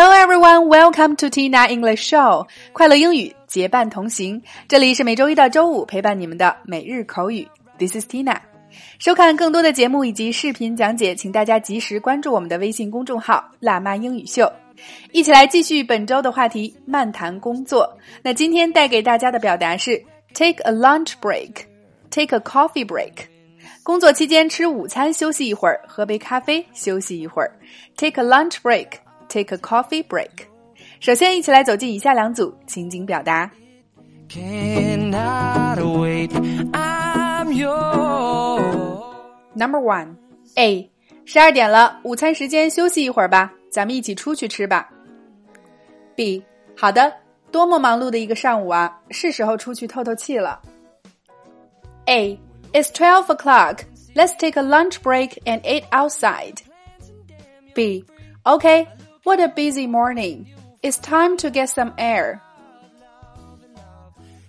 Hello everyone, welcome to Tina English Show。快乐英语结伴同行，这里是每周一到周五陪伴你们的每日口语。This is Tina。收看更多的节目以及视频讲解，请大家及时关注我们的微信公众号“辣妈英语秀”。一起来继续本周的话题，漫谈工作。那今天带给大家的表达是 “take a lunch break”，“take a coffee break”。工作期间吃午餐休息一会儿，喝杯咖啡休息一会儿，take a lunch break。Take a coffee break。首先，一起来走进以下两组情景表达。Number one A，十二点了，午餐时间休息一会儿吧，咱们一起出去吃吧。B，好的，多么忙碌的一个上午啊，是时候出去透透气了。A，It's twelve o'clock. Let's take a lunch break and eat outside. B, okay. what a busy morning. It's time to get some air.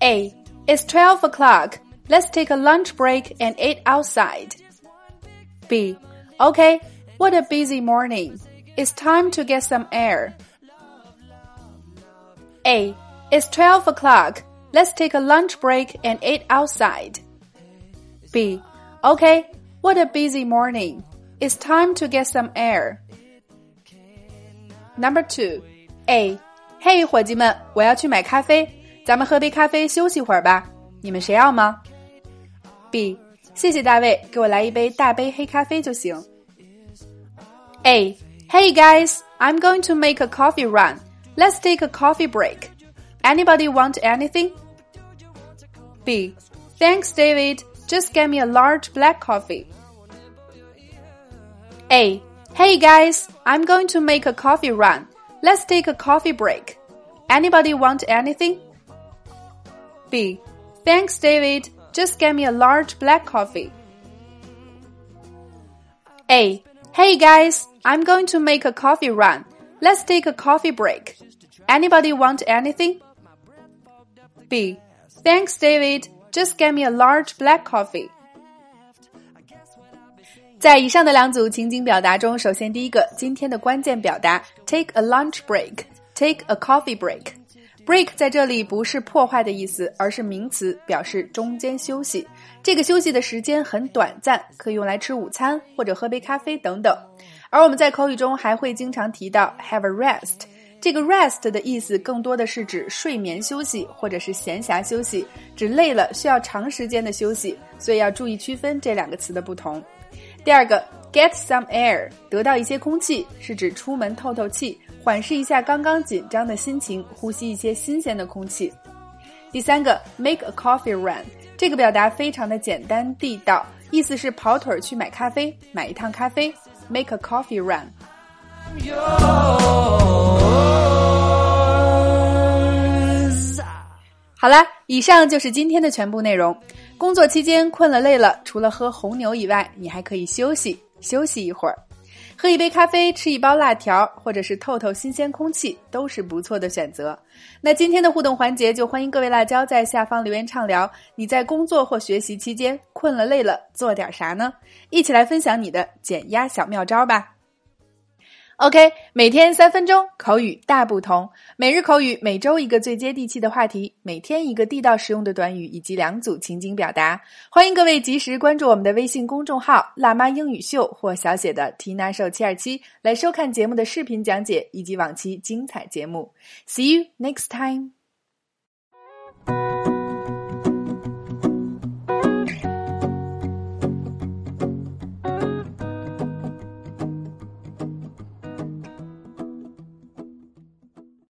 A. It's 12 o'clock. Let's take a lunch break and eat outside. B. Okay. What a busy morning. It's time to get some air. A. It's 12 o'clock. Let's take a lunch break and eat outside. B. Okay. What a busy morning. It's time to get some air. Number two, A. Hey，伙计们，我要去买咖啡，咱们喝杯咖啡休息会儿吧。你们谁要吗？B. 谢谢大卫，给我来一杯大杯黑咖啡就行。A. Hey guys, I'm going to make a coffee run. Let's take a coffee break. Anybody want anything? B. Thanks, David. Just get me a large black coffee. A. Hey guys, I'm going to make a coffee run. Let's take a coffee break. Anybody want anything? B. Thanks, David. Just get me a large black coffee. A. Hey guys, I'm going to make a coffee run. Let's take a coffee break. Anybody want anything? B. Thanks, David. Just get me a large black coffee. 在以上的两组情景表达中，首先第一个今天的关键表达 take a lunch break，take a coffee break。break 在这里不是破坏的意思，而是名词，表示中间休息。这个休息的时间很短暂，可以用来吃午餐或者喝杯咖啡等等。而我们在口语中还会经常提到 have a rest。这个 rest 的意思更多的是指睡眠休息或者是闲暇休息，指累了需要长时间的休息，所以要注意区分这两个词的不同。第二个，get some air，得到一些空气，是指出门透透气，缓释一下刚刚紧张的心情，呼吸一些新鲜的空气。第三个，make a coffee run，这个表达非常的简单地道，意思是跑腿去买咖啡，买一趟咖啡，make a coffee run。好啦，以上就是今天的全部内容。工作期间困了累了，除了喝红牛以外，你还可以休息休息一会儿，喝一杯咖啡，吃一包辣条，或者是透透新鲜空气，都是不错的选择。那今天的互动环节，就欢迎各位辣椒在下方留言畅聊。你在工作或学习期间困了累了，做点啥呢？一起来分享你的减压小妙招吧。OK，每天三分钟口语大不同，每日口语，每周一个最接地气的话题，每天一个地道实用的短语以及两组情景表达。欢迎各位及时关注我们的微信公众号“辣妈英语秀”或小写的 “Tina Show 七二七”来收看节目的视频讲解以及往期精彩节目。See you next time.